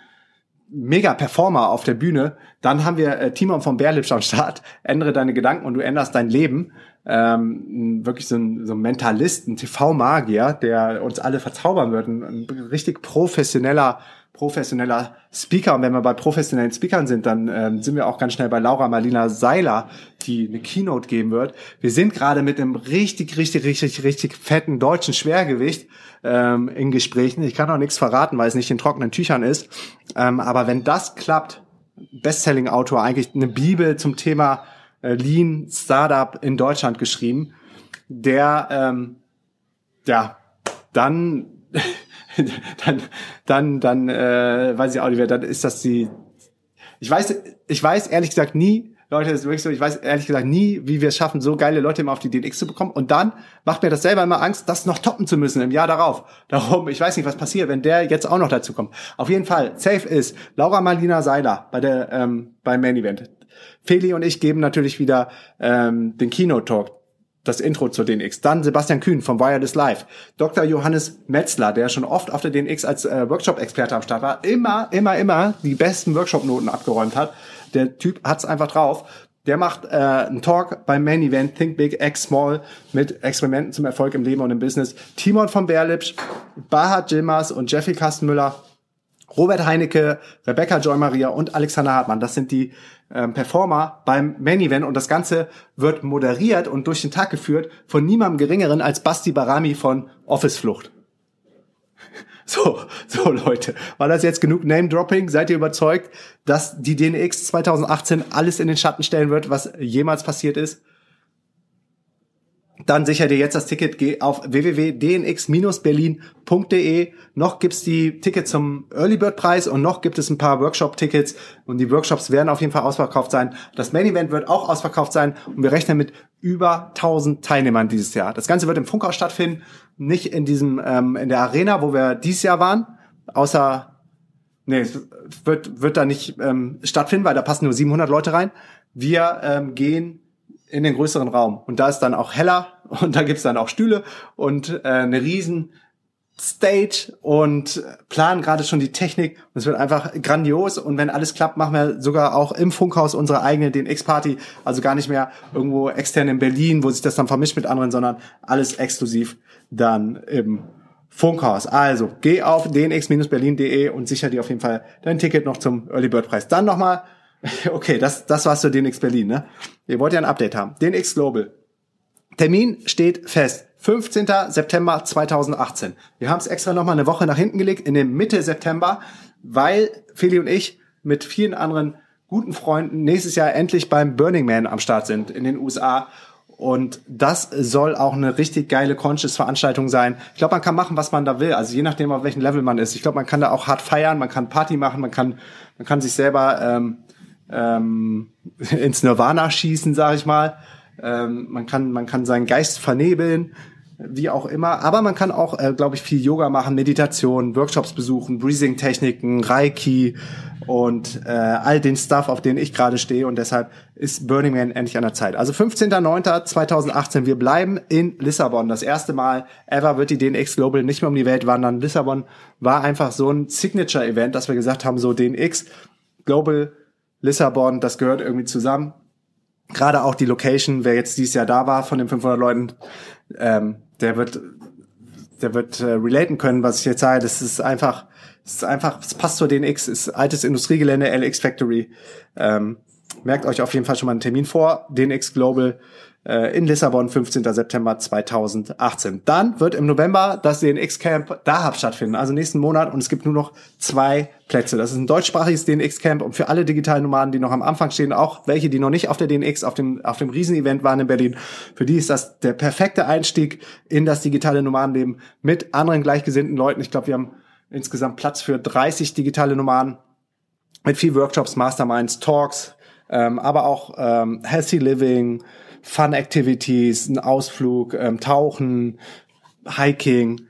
mega Performer auf der Bühne. Dann haben wir äh, Timon von Berlipsch am Start. Ändere deine Gedanken und du änderst dein Leben ähm, wirklich so ein, so ein Mentalist, ein TV-Magier, der uns alle verzaubern wird, ein, ein, richtig professioneller, professioneller Speaker. Und wenn wir bei professionellen Speakern sind, dann ähm, sind wir auch ganz schnell bei Laura Marlina Seiler, die eine Keynote geben wird. Wir sind gerade mit einem richtig, richtig, richtig, richtig fetten deutschen Schwergewicht ähm, in Gesprächen. Ich kann auch nichts verraten, weil es nicht in trockenen Tüchern ist. Ähm, aber wenn das klappt, Bestselling-Autor, eigentlich eine Bibel zum Thema äh, Lean Startup in Deutschland geschrieben, der ähm, ja dann dann dann dann äh, weiß ich auch nicht mehr, dann ist das die ich weiß ich weiß ehrlich gesagt nie Leute, das ist wirklich so, ich weiß ehrlich gesagt nie, wie wir es schaffen, so geile Leute immer auf die DNX zu bekommen. Und dann macht mir das selber immer Angst, das noch toppen zu müssen im Jahr darauf. Darum, ich weiß nicht, was passiert, wenn der jetzt auch noch dazu kommt. Auf jeden Fall, safe ist Laura Marlina Seiler bei der ähm, beim Main Event. Feli und ich geben natürlich wieder ähm, den Keynote-Talk, das Intro zur DNX. Dann Sebastian Kühn vom Wireless Live. Dr. Johannes Metzler, der schon oft auf der DNX als äh, Workshop-Experte am Start war, immer, immer, immer die besten Workshop-Noten abgeräumt hat. Der Typ hat's einfach drauf. Der macht äh, einen Talk beim Main Event Think Big, Act Small mit Experimenten zum Erfolg im Leben und im Business. Timon von Berlipsch, Bahad Jilmaz und Jeffrey Kastenmüller Robert Heinecke, Rebecca Joy Maria und Alexander Hartmann. Das sind die ähm, Performer beim Main Event und das Ganze wird moderiert und durch den Tag geführt von niemandem geringeren als Basti Barami von Office Flucht. So, so Leute, war das jetzt genug Name-Dropping? Seid ihr überzeugt, dass die DNX 2018 alles in den Schatten stellen wird, was jemals passiert ist? Dann sicher dir jetzt das Ticket. Auf www.dnx-berlin.de. Noch gibt's die Tickets zum Early Bird Preis und noch gibt es ein paar Workshop-Tickets und die Workshops werden auf jeden Fall ausverkauft sein. Das Main Event wird auch ausverkauft sein und wir rechnen mit über 1000 Teilnehmern dieses Jahr. Das Ganze wird im Funkhaus stattfinden, nicht in diesem ähm, in der Arena, wo wir dieses Jahr waren, außer nee, es wird wird da nicht ähm, stattfinden, weil da passen nur 700 Leute rein. Wir ähm, gehen in den größeren Raum. Und da ist dann auch heller und da gibt's dann auch Stühle und äh, eine riesen Stage und planen gerade schon die Technik. Und es wird einfach grandios. Und wenn alles klappt, machen wir sogar auch im Funkhaus unsere eigene DNX-Party. Also gar nicht mehr irgendwo extern in Berlin, wo sich das dann vermischt mit anderen, sondern alles exklusiv dann im Funkhaus. Also geh auf dnx-berlin.de und sicher dir auf jeden Fall dein Ticket noch zum Early Bird Preis. Dann nochmal Okay, das, das war's für DNX Berlin, ne? Ihr wollt ja ein Update haben. DNX Global. Termin steht fest. 15. September 2018. Wir haben es extra nochmal eine Woche nach hinten gelegt, in den Mitte September, weil Feli und ich mit vielen anderen guten Freunden nächstes Jahr endlich beim Burning Man am Start sind in den USA. Und das soll auch eine richtig geile Conscious-Veranstaltung sein. Ich glaube, man kann machen, was man da will. Also je nachdem, auf welchem Level man ist. Ich glaube, man kann da auch hart feiern, man kann Party machen, man kann, man kann sich selber ähm, ähm, ins Nirvana schießen, sage ich mal. Ähm, man kann man kann seinen Geist vernebeln, wie auch immer. Aber man kann auch, äh, glaube ich, viel Yoga machen, Meditation, Workshops besuchen, Breathing-Techniken, Reiki und äh, all den Stuff, auf den ich gerade stehe. Und deshalb ist Burning Man endlich an der Zeit. Also 15.09.2018, wir bleiben in Lissabon. Das erste Mal ever wird die DNX Global nicht mehr um die Welt wandern. Lissabon war einfach so ein Signature-Event, dass wir gesagt haben, so DNX Global Lissabon, das gehört irgendwie zusammen. Gerade auch die Location, wer jetzt dieses Jahr da war von den 500 Leuten, ähm, der wird, der wird äh, relaten können, was ich jetzt sage. Das ist einfach, das ist einfach, es passt zur DNX, ist altes Industriegelände, LX Factory. Ähm, merkt euch auf jeden Fall schon mal einen Termin vor. DNX Global äh, in Lissabon, 15. September 2018. Dann wird im November das DNX Camp Dahab stattfinden, also nächsten Monat und es gibt nur noch zwei Plätze. Das ist ein deutschsprachiges DNX Camp und für alle digitalen Nomaden, die noch am Anfang stehen, auch welche, die noch nicht auf der DNX, auf dem, auf dem Riesenevent waren in Berlin, für die ist das der perfekte Einstieg in das digitale Nomadenleben mit anderen gleichgesinnten Leuten. Ich glaube, wir haben insgesamt Platz für 30 digitale Nomaden mit viel Workshops, Masterminds, Talks, ähm, aber auch ähm, Healthy Living, Fun Activities, ein Ausflug, ähm, Tauchen, Hiking,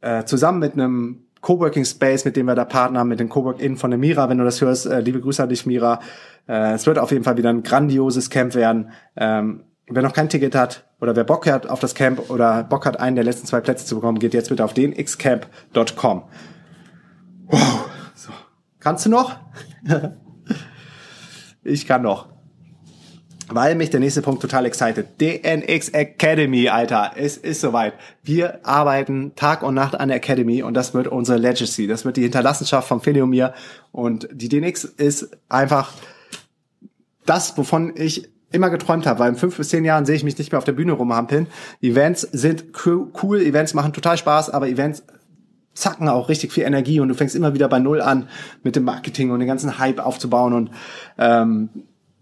äh, zusammen mit einem Coworking Space, mit dem wir da Partner haben, mit den Cowork-In von der Mira, wenn du das hörst. Äh, liebe Grüße an dich, Mira. Äh, es wird auf jeden Fall wieder ein grandioses Camp werden. Ähm, wer noch kein Ticket hat oder wer Bock hat auf das Camp oder Bock hat, einen der letzten zwei Plätze zu bekommen, geht jetzt bitte auf den xcamp.com. Wow. So. Kannst du noch? ich kann noch weil mich der nächste Punkt total excited. DNX Academy, Alter. Es ist soweit. Wir arbeiten Tag und Nacht an der Academy und das wird unsere Legacy. Das wird die Hinterlassenschaft von Philly und mir. Und die DNX ist einfach das, wovon ich immer geträumt habe, weil in fünf bis zehn Jahren sehe ich mich nicht mehr auf der Bühne rumhampeln. Events sind cool, Events machen total Spaß, aber Events zacken auch richtig viel Energie und du fängst immer wieder bei Null an mit dem Marketing und den ganzen Hype aufzubauen und ähm,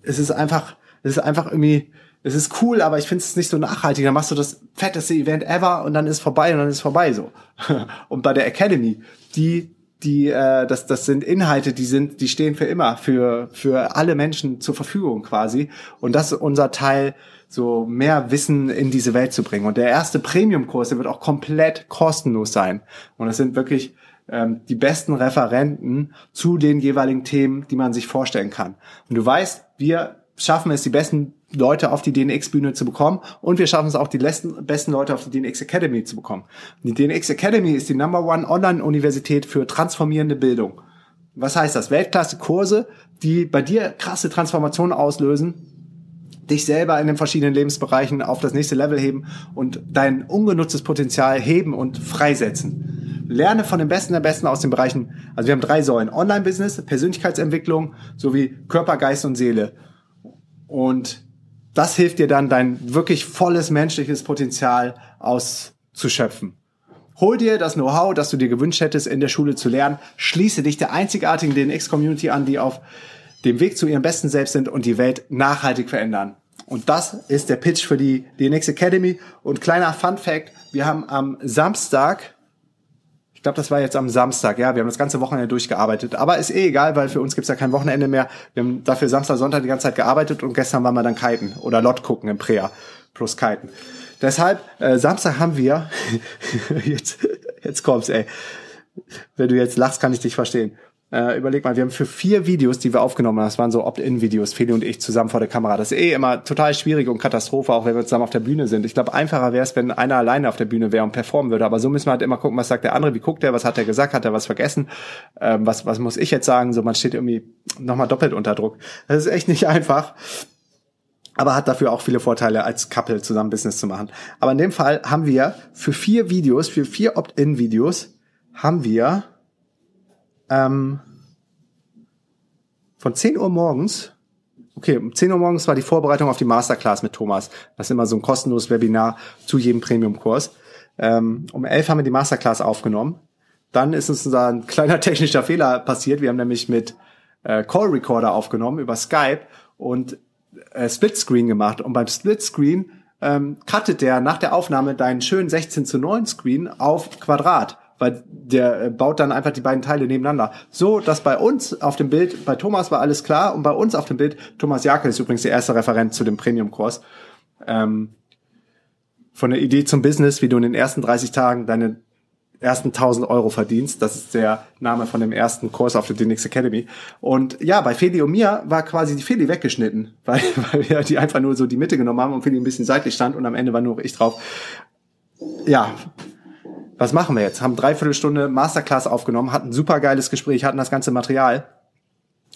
es ist einfach es ist einfach irgendwie, es ist cool, aber ich finde es nicht so nachhaltig. Dann machst du das fetteste Event ever und dann ist vorbei und dann ist vorbei so. und bei der Academy, die die äh, das das sind Inhalte, die sind die stehen für immer für für alle Menschen zur Verfügung quasi. Und das ist unser Teil so mehr Wissen in diese Welt zu bringen. Und der erste Premium Kurs, der wird auch komplett kostenlos sein. Und es sind wirklich ähm, die besten Referenten zu den jeweiligen Themen, die man sich vorstellen kann. Und du weißt, wir schaffen es, die besten Leute auf die DNX-Bühne zu bekommen und wir schaffen es auch, die besten, besten Leute auf die DNX Academy zu bekommen. Die DNX Academy ist die Number One Online-Universität für transformierende Bildung. Was heißt das? Weltklasse-Kurse, die bei dir krasse Transformationen auslösen, dich selber in den verschiedenen Lebensbereichen auf das nächste Level heben und dein ungenutztes Potenzial heben und freisetzen. Lerne von den Besten der Besten aus den Bereichen, also wir haben drei Säulen, Online-Business, Persönlichkeitsentwicklung sowie Körper, Geist und Seele. Und das hilft dir dann, dein wirklich volles menschliches Potenzial auszuschöpfen. Hol dir das Know-how, das du dir gewünscht hättest, in der Schule zu lernen. Schließe dich der einzigartigen DNX-Community an, die auf dem Weg zu ihrem besten Selbst sind und die Welt nachhaltig verändern. Und das ist der Pitch für die DNX Academy. Und kleiner Fun Fact, wir haben am Samstag ich glaube, das war jetzt am Samstag, ja. Wir haben das ganze Wochenende durchgearbeitet. Aber ist eh egal, weil für uns gibt's ja kein Wochenende mehr. Wir haben dafür Samstag, Sonntag die ganze Zeit gearbeitet und gestern waren wir dann kiten oder Lot gucken im Prea plus kiten. Deshalb, äh, Samstag haben wir, jetzt, jetzt kommt's, ey. Wenn du jetzt lachst, kann ich dich verstehen. Äh, überleg mal, wir haben für vier Videos, die wir aufgenommen haben, das waren so Opt-in-Videos, Feli und ich zusammen vor der Kamera. Das ist eh immer total schwierig und Katastrophe, auch wenn wir zusammen auf der Bühne sind. Ich glaube, einfacher wäre es, wenn einer alleine auf der Bühne wäre und performen würde. Aber so müssen wir halt immer gucken, was sagt der andere, wie guckt er, was hat er gesagt, hat er was vergessen, ähm, was, was muss ich jetzt sagen? So, man steht irgendwie nochmal doppelt unter Druck. Das ist echt nicht einfach aber hat dafür auch viele Vorteile, als Couple zusammen Business zu machen. Aber in dem Fall haben wir für vier Videos, für vier Opt-in-Videos, haben wir ähm, von 10 Uhr morgens, okay, um 10 Uhr morgens war die Vorbereitung auf die Masterclass mit Thomas. Das ist immer so ein kostenloses Webinar zu jedem Premium-Kurs. Ähm, um 11 haben wir die Masterclass aufgenommen. Dann ist uns da ein kleiner technischer Fehler passiert. Wir haben nämlich mit äh, Call Recorder aufgenommen über Skype und äh, Splitscreen gemacht. Und beim Splitscreen ähm, cuttet der nach der Aufnahme deinen schönen 16 zu 9 Screen auf Quadrat weil der äh, baut dann einfach die beiden Teile nebeneinander. So, dass bei uns auf dem Bild, bei Thomas war alles klar und bei uns auf dem Bild, Thomas Jakel ist übrigens der erste Referent zu dem Premium-Kurs, ähm, von der Idee zum Business, wie du in den ersten 30 Tagen deine ersten 1000 Euro verdienst. Das ist der Name von dem ersten Kurs auf der DNX Academy. Und ja, bei Feli und mir war quasi die Feli weggeschnitten, weil, weil wir die einfach nur so die Mitte genommen haben und Feli ein bisschen seitlich stand und am Ende war nur ich drauf. Ja, was machen wir jetzt? Haben dreiviertel Stunde Masterclass aufgenommen, hatten super geiles Gespräch, hatten das ganze Material.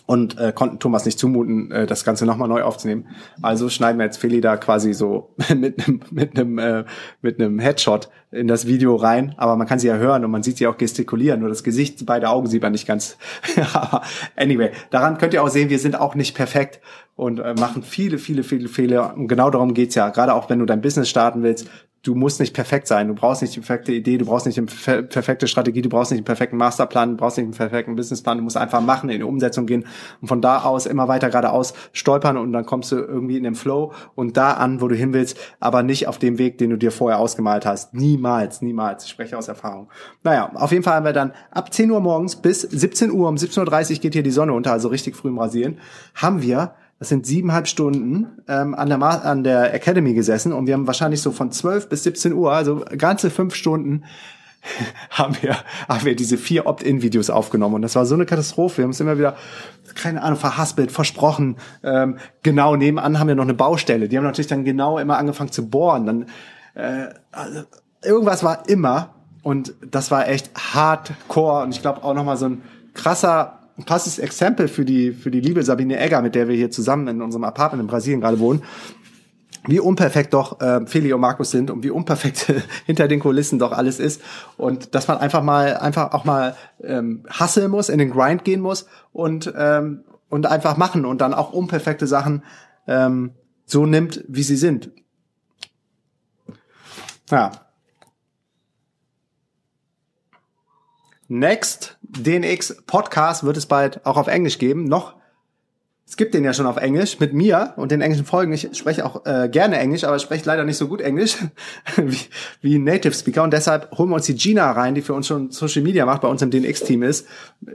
und äh, konnten Thomas nicht zumuten, äh, das Ganze nochmal neu aufzunehmen. Also schneiden wir jetzt Feli da quasi so mit einem mit einem äh, mit einem Headshot in das Video rein, aber man kann sie ja hören und man sieht sie auch gestikulieren, nur das Gesicht, beide Augen sieht man nicht ganz. anyway, daran könnt ihr auch sehen, wir sind auch nicht perfekt und äh, machen viele, viele, viele Fehler. Und genau darum geht's ja. Gerade auch wenn du dein Business starten willst, du musst nicht perfekt sein. Du brauchst nicht die perfekte Idee, du brauchst nicht eine perfekte Strategie, du brauchst nicht einen perfekten Masterplan, du brauchst nicht einen perfekten Businessplan. Du musst einfach machen, in die Umsetzung gehen und von da aus immer weiter geradeaus stolpern und dann kommst du irgendwie in den Flow und da an, wo du hin willst, aber nicht auf dem Weg, den du dir vorher ausgemalt hast. Niemals, niemals. Ich spreche aus Erfahrung. Naja, auf jeden Fall haben wir dann ab 10 Uhr morgens bis 17 Uhr, um 17.30 Uhr geht hier die Sonne unter, also richtig früh im Rasieren, haben wir das sind siebeneinhalb Stunden ähm, an, der an der Academy gesessen und wir haben wahrscheinlich so von 12 bis 17 Uhr, also ganze fünf Stunden, haben wir, haben wir diese vier Opt-in-Videos aufgenommen. Und das war so eine Katastrophe. Wir haben es immer wieder, keine Ahnung, verhaspelt, versprochen. Ähm, genau, nebenan haben wir noch eine Baustelle. Die haben natürlich dann genau immer angefangen zu bohren. Dann äh, also, irgendwas war immer. Und das war echt hardcore. Und ich glaube auch nochmal so ein krasser ein passendes Exempel für die, für die liebe Sabine Egger, mit der wir hier zusammen in unserem Apartment in Brasilien gerade wohnen. Wie unperfekt doch äh, Feli und Markus sind und wie unperfekt hinter den Kulissen doch alles ist. Und dass man einfach mal, einfach auch mal ähm, hasseln muss, in den Grind gehen muss und, ähm, und einfach machen und dann auch unperfekte Sachen ähm, so nimmt, wie sie sind. Ja, Next DNX Podcast wird es bald auch auf Englisch geben. Noch es gibt den ja schon auf Englisch mit mir und den englischen Folgen. Ich spreche auch äh, gerne Englisch, aber spreche leider nicht so gut Englisch wie, wie Native Speaker. Und deshalb holen wir uns die Gina rein, die für uns schon Social Media macht, bei uns im DNX-Team ist.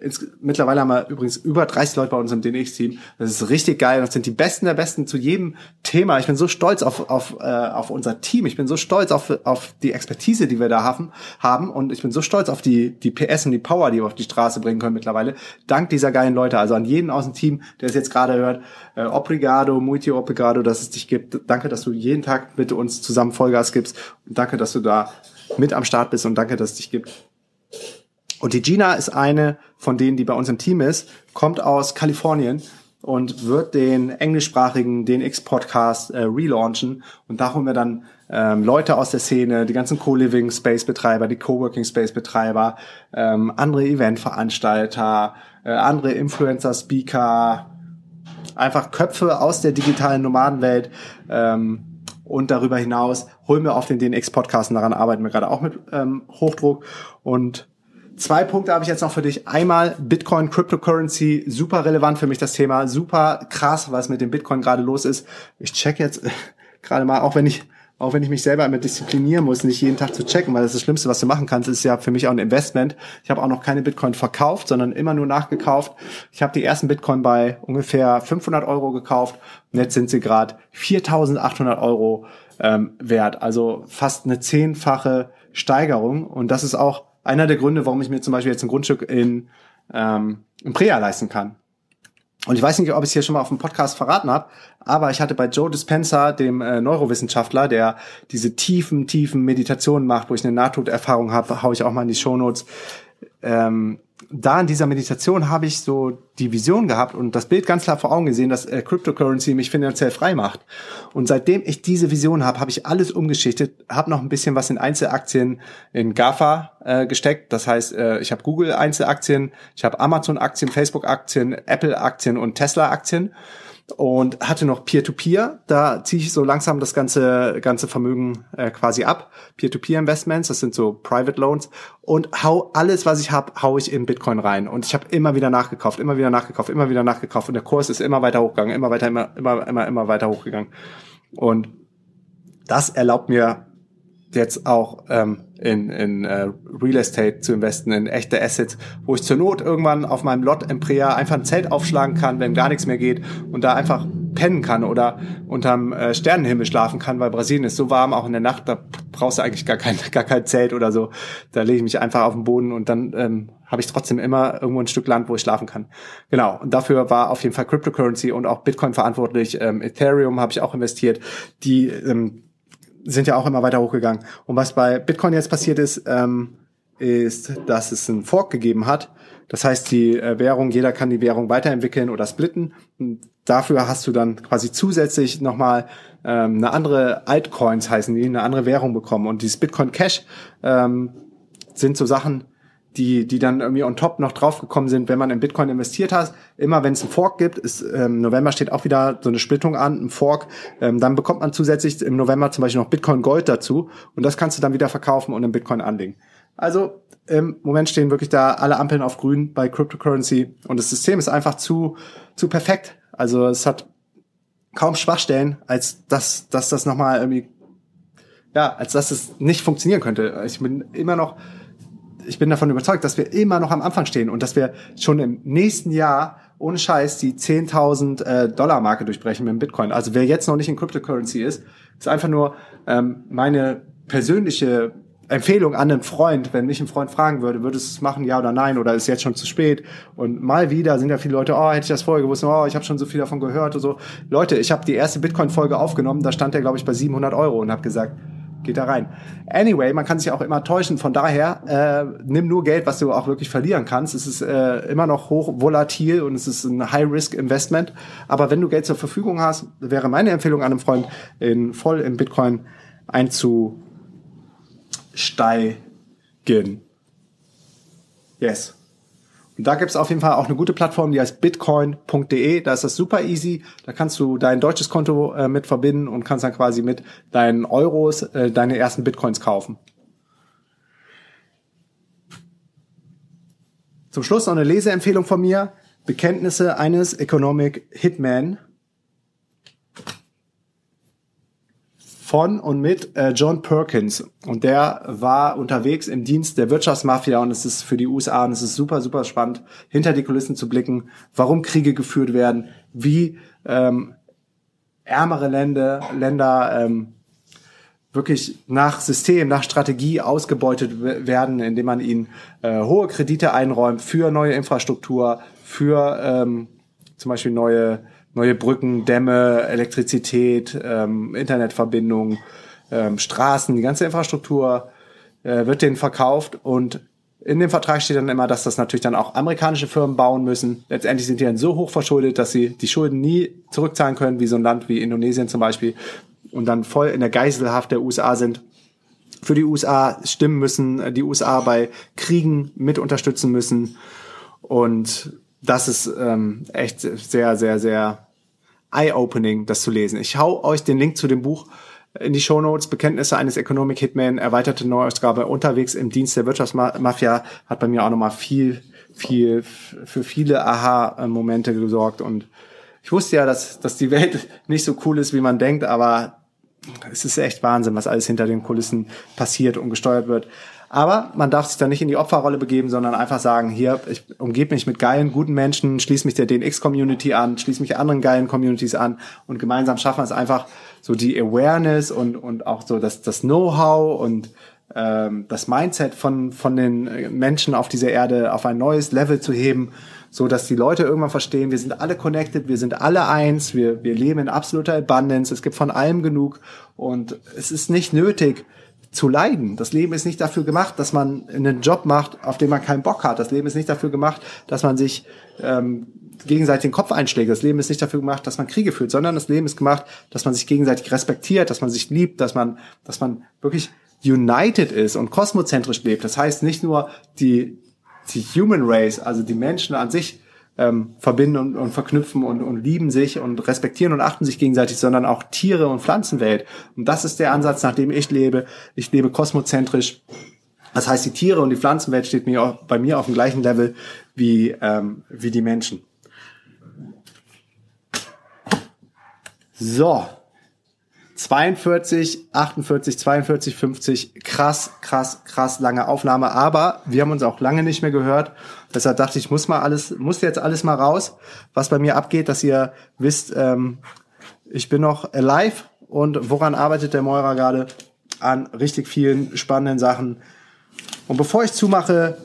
Jetzt, mittlerweile haben wir übrigens über 30 Leute bei uns im DNX-Team. Das ist richtig geil. Das sind die Besten der Besten zu jedem Thema. Ich bin so stolz auf, auf, äh, auf unser Team. Ich bin so stolz auf, auf die Expertise, die wir da haben, haben. Und ich bin so stolz auf die, die PS und die Power, die wir auf die Straße bringen können mittlerweile. Dank dieser geilen Leute. Also an jeden aus dem Team, der es jetzt gerade gerade hört. Äh, obrigado, muito obrigado, dass es dich gibt. Danke, dass du jeden Tag mit uns zusammen Vollgas gibst. Und danke, dass du da mit am Start bist und danke, dass es dich gibt. Und die Gina ist eine von denen, die bei uns im Team ist, kommt aus Kalifornien und wird den englischsprachigen DNX-Podcast äh, relaunchen. Und da holen wir dann ähm, Leute aus der Szene, die ganzen Co-Living-Space-Betreiber, die Coworking-Space-Betreiber, ähm, andere Eventveranstalter, äh, andere Influencer, Speaker, einfach Köpfe aus der digitalen Nomadenwelt. Ähm, und darüber hinaus holen wir auf den DNX-Podcast und daran arbeiten wir gerade auch mit ähm, Hochdruck. Und zwei Punkte habe ich jetzt noch für dich. Einmal Bitcoin, Cryptocurrency, super relevant für mich das Thema, super krass, was mit dem Bitcoin gerade los ist. Ich check jetzt gerade mal, auch wenn ich auch wenn ich mich selber immer disziplinieren muss, nicht jeden Tag zu checken, weil das, ist das Schlimmste, was du machen kannst, ist ja für mich auch ein Investment. Ich habe auch noch keine Bitcoin verkauft, sondern immer nur nachgekauft. Ich habe die ersten Bitcoin bei ungefähr 500 Euro gekauft und jetzt sind sie gerade 4.800 Euro ähm, wert. Also fast eine zehnfache Steigerung und das ist auch einer der Gründe, warum ich mir zum Beispiel jetzt ein Grundstück in, ähm, in Prea leisten kann. Und ich weiß nicht, ob ich es hier schon mal auf dem Podcast verraten habe, aber ich hatte bei Joe Dispenza, dem äh, Neurowissenschaftler, der diese tiefen, tiefen Meditationen macht, wo ich eine Nahtoderfahrung habe, hau ich auch mal in die Shownotes, ähm, da in dieser Meditation habe ich so die Vision gehabt und das Bild ganz klar vor Augen gesehen, dass äh, Cryptocurrency mich finanziell frei macht. Und seitdem ich diese Vision habe, habe ich alles umgeschichtet, habe noch ein bisschen was in Einzelaktien in GAFA äh, gesteckt. Das heißt, äh, ich habe Google Einzelaktien, ich habe Amazon Aktien, Facebook Aktien, Apple Aktien und Tesla Aktien und hatte noch Peer-to-Peer. -Peer. Da ziehe ich so langsam das ganze ganze Vermögen äh, quasi ab. Peer-to-Peer-Investments, das sind so Private Loans und hau alles, was ich habe, hau ich in Bitcoin rein. Und ich habe immer wieder nachgekauft, immer wieder nachgekauft, immer wieder nachgekauft und der Kurs ist immer weiter hochgegangen, immer weiter, immer immer immer immer weiter hochgegangen. Und das erlaubt mir jetzt auch ähm, in, in äh, Real Estate zu investen, in echte Assets, wo ich zur Not irgendwann auf meinem Lot im Prea einfach ein Zelt aufschlagen kann, wenn gar nichts mehr geht und da einfach pennen kann oder unterm äh, Sternenhimmel schlafen kann, weil Brasilien ist so warm, auch in der Nacht, da brauchst du eigentlich gar kein, gar kein Zelt oder so. Da lege ich mich einfach auf den Boden und dann ähm, habe ich trotzdem immer irgendwo ein Stück Land, wo ich schlafen kann. Genau, und dafür war auf jeden Fall Cryptocurrency und auch Bitcoin verantwortlich. Ähm, Ethereum habe ich auch investiert. Die ähm, sind ja auch immer weiter hochgegangen. Und was bei Bitcoin jetzt passiert ist, ähm, ist, dass es einen Fork gegeben hat. Das heißt, die äh, Währung, jeder kann die Währung weiterentwickeln oder splitten. Und dafür hast du dann quasi zusätzlich nochmal ähm, eine andere Altcoins heißen die, eine andere Währung bekommen. Und dieses Bitcoin Cash ähm, sind so Sachen, die, die dann irgendwie on top noch draufgekommen sind, wenn man in Bitcoin investiert hat. Immer wenn es einen Fork gibt, ist ähm, November steht auch wieder so eine Splittung an, ein Fork, ähm, dann bekommt man zusätzlich im November zum Beispiel noch Bitcoin Gold dazu und das kannst du dann wieder verkaufen und in Bitcoin anlegen. Also im Moment stehen wirklich da alle Ampeln auf grün bei Cryptocurrency und das System ist einfach zu, zu perfekt. Also es hat kaum Schwachstellen, als dass, dass das nochmal irgendwie, ja, als dass es nicht funktionieren könnte. Ich bin immer noch ich bin davon überzeugt, dass wir immer noch am Anfang stehen und dass wir schon im nächsten Jahr ohne Scheiß die 10.000 äh, Dollar Marke durchbrechen mit dem Bitcoin. Also wer jetzt noch nicht in Cryptocurrency ist, ist einfach nur ähm, meine persönliche Empfehlung an einen Freund, wenn mich ein Freund fragen würde, würdest du es machen, ja oder nein, oder ist jetzt schon zu spät? Und mal wieder sind ja viele Leute, oh, hätte ich das vorher gewusst, oh, ich habe schon so viel davon gehört und so. Leute, ich habe die erste Bitcoin-Folge aufgenommen, da stand der, glaube ich, bei 700 Euro und habe gesagt, geht da rein. Anyway, man kann sich auch immer täuschen. Von daher, äh, nimm nur Geld, was du auch wirklich verlieren kannst. Es ist äh, immer noch hoch volatil und es ist ein High-Risk-Investment. Aber wenn du Geld zur Verfügung hast, wäre meine Empfehlung an einem Freund, in voll in Bitcoin einzusteigen. Yes. Und da gibt es auf jeden Fall auch eine gute Plattform, die heißt bitcoin.de. Da ist das super easy. Da kannst du dein deutsches Konto äh, mit verbinden und kannst dann quasi mit deinen Euros äh, deine ersten Bitcoins kaufen. Zum Schluss noch eine Leseempfehlung von mir. Bekenntnisse eines Economic Hitman von und mit äh, John Perkins. Und der war unterwegs im Dienst der Wirtschaftsmafia und es ist für die USA und es ist super, super spannend, hinter die Kulissen zu blicken, warum Kriege geführt werden, wie ähm, ärmere Länder, Länder ähm, wirklich nach System, nach Strategie ausgebeutet werden, indem man ihnen äh, hohe Kredite einräumt für neue Infrastruktur, für ähm, zum Beispiel neue neue Brücken, Dämme, Elektrizität, ähm, Internetverbindungen, ähm, Straßen, die ganze Infrastruktur äh, wird denen verkauft und in dem Vertrag steht dann immer, dass das natürlich dann auch amerikanische Firmen bauen müssen. Letztendlich sind die dann so hoch verschuldet, dass sie die Schulden nie zurückzahlen können, wie so ein Land wie Indonesien zum Beispiel, und dann voll in der Geiselhaft der USA sind. Für die USA stimmen müssen, die USA bei Kriegen mit unterstützen müssen. Und das ist ähm, echt sehr, sehr, sehr eye-opening, das zu lesen. Ich hau euch den Link zu dem Buch in die Show Notes. Bekenntnisse eines Economic Hitman, erweiterte Neuausgabe unterwegs im Dienst der Wirtschaftsmafia hat bei mir auch nochmal viel, viel für viele Aha-Momente gesorgt und ich wusste ja, dass, dass die Welt nicht so cool ist, wie man denkt, aber es ist echt Wahnsinn, was alles hinter den Kulissen passiert und gesteuert wird. Aber man darf sich da nicht in die Opferrolle begeben, sondern einfach sagen, hier, ich umgebe mich mit geilen, guten Menschen, schließe mich der DNX-Community an, schließe mich anderen geilen Communities an und gemeinsam schaffen wir es einfach, so die Awareness und, und auch so das, das Know-how und ähm, das Mindset von, von den Menschen auf dieser Erde auf ein neues Level zu heben, so dass die Leute irgendwann verstehen, wir sind alle connected, wir sind alle eins, wir, wir leben in absoluter Abundance, es gibt von allem genug und es ist nicht nötig, zu leiden. Das Leben ist nicht dafür gemacht, dass man einen Job macht, auf den man keinen Bock hat. Das Leben ist nicht dafür gemacht, dass man sich ähm, gegenseitig den Kopf einschlägt. Das Leben ist nicht dafür gemacht, dass man Kriege führt, sondern das Leben ist gemacht, dass man sich gegenseitig respektiert, dass man sich liebt, dass man, dass man wirklich united ist und kosmozentrisch lebt. Das heißt nicht nur die, die Human Race, also die Menschen an sich ähm, verbinden und, und verknüpfen und, und lieben sich und respektieren und achten sich gegenseitig, sondern auch Tiere und Pflanzenwelt. Und das ist der Ansatz, nach dem ich lebe. Ich lebe kosmozentrisch. Das heißt, die Tiere und die Pflanzenwelt steht mir auch, bei mir auf dem gleichen Level wie, ähm, wie die Menschen. So, 42, 48, 42, 50. Krass, krass, krass lange Aufnahme. Aber wir haben uns auch lange nicht mehr gehört. Deshalb dachte ich, muss mal alles, muss jetzt alles mal raus, was bei mir abgeht, dass ihr wisst, ähm, ich bin noch alive und woran arbeitet der Meurer gerade? An richtig vielen spannenden Sachen. Und bevor ich zumache,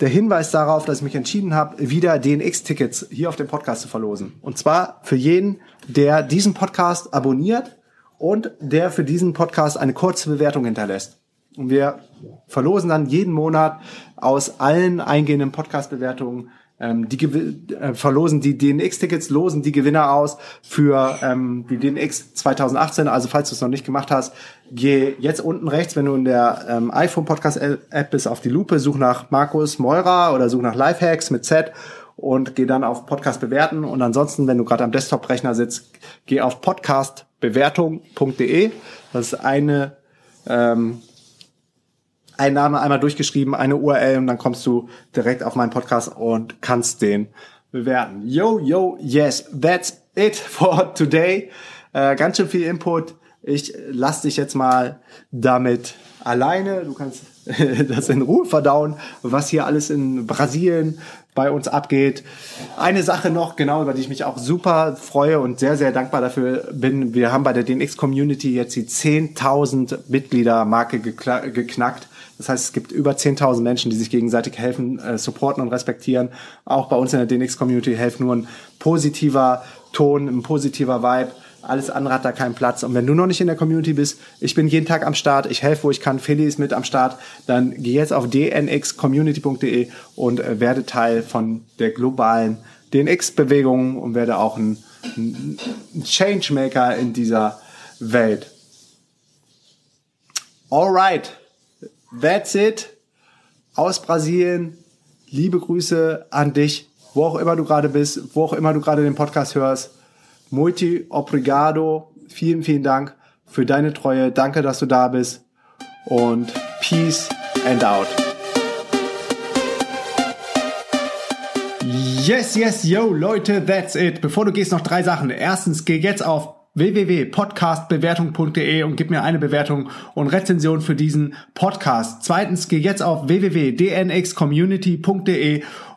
der Hinweis darauf, dass ich mich entschieden habe, wieder DNX-Tickets hier auf dem Podcast zu verlosen. Und zwar für jeden, der diesen Podcast abonniert und der für diesen Podcast eine kurze Bewertung hinterlässt. Und wir verlosen dann jeden Monat aus allen eingehenden Podcast-Bewertungen ähm, die äh, verlosen die DNX-Tickets, losen die Gewinner aus für ähm, die DNX 2018. Also falls du es noch nicht gemacht hast, geh jetzt unten rechts, wenn du in der ähm, iPhone Podcast App bist, auf die Lupe, such nach Markus Meurer oder such nach Lifehacks mit Z und geh dann auf Podcast bewerten. Und ansonsten, wenn du gerade am Desktop-Rechner sitzt, geh auf podcastbewertung.de. Das ist eine ähm, ein Name einmal durchgeschrieben, eine URL und dann kommst du direkt auf meinen Podcast und kannst den bewerten. Yo, yo, yes, that's it for today. Äh, ganz schön viel Input. Ich lass dich jetzt mal damit alleine. Du kannst das in Ruhe verdauen, was hier alles in Brasilien bei uns abgeht. Eine Sache noch, genau, über die ich mich auch super freue und sehr, sehr dankbar dafür bin. Wir haben bei der DNX Community jetzt die 10.000 Mitglieder Marke geknackt. Das heißt, es gibt über 10.000 Menschen, die sich gegenseitig helfen, äh, supporten und respektieren. Auch bei uns in der DNX-Community hilft nur ein positiver Ton, ein positiver Vibe. Alles andere hat da keinen Platz. Und wenn du noch nicht in der Community bist, ich bin jeden Tag am Start, ich helfe, wo ich kann, Philly ist mit am Start, dann geh jetzt auf dnxcommunity.de und äh, werde Teil von der globalen DNX-Bewegung und werde auch ein, ein Changemaker in dieser Welt. Alright. That's it. Aus Brasilien. Liebe Grüße an dich, wo auch immer du gerade bist, wo auch immer du gerade den Podcast hörst. Multi obrigado. Vielen, vielen Dank für deine Treue. Danke, dass du da bist. Und peace and out. Yes, yes, yo, Leute, that's it. Bevor du gehst, noch drei Sachen. Erstens, geh jetzt auf www.podcastbewertung.de und gib mir eine Bewertung und Rezension für diesen Podcast. Zweitens, geh jetzt auf www.dnxcommunity.de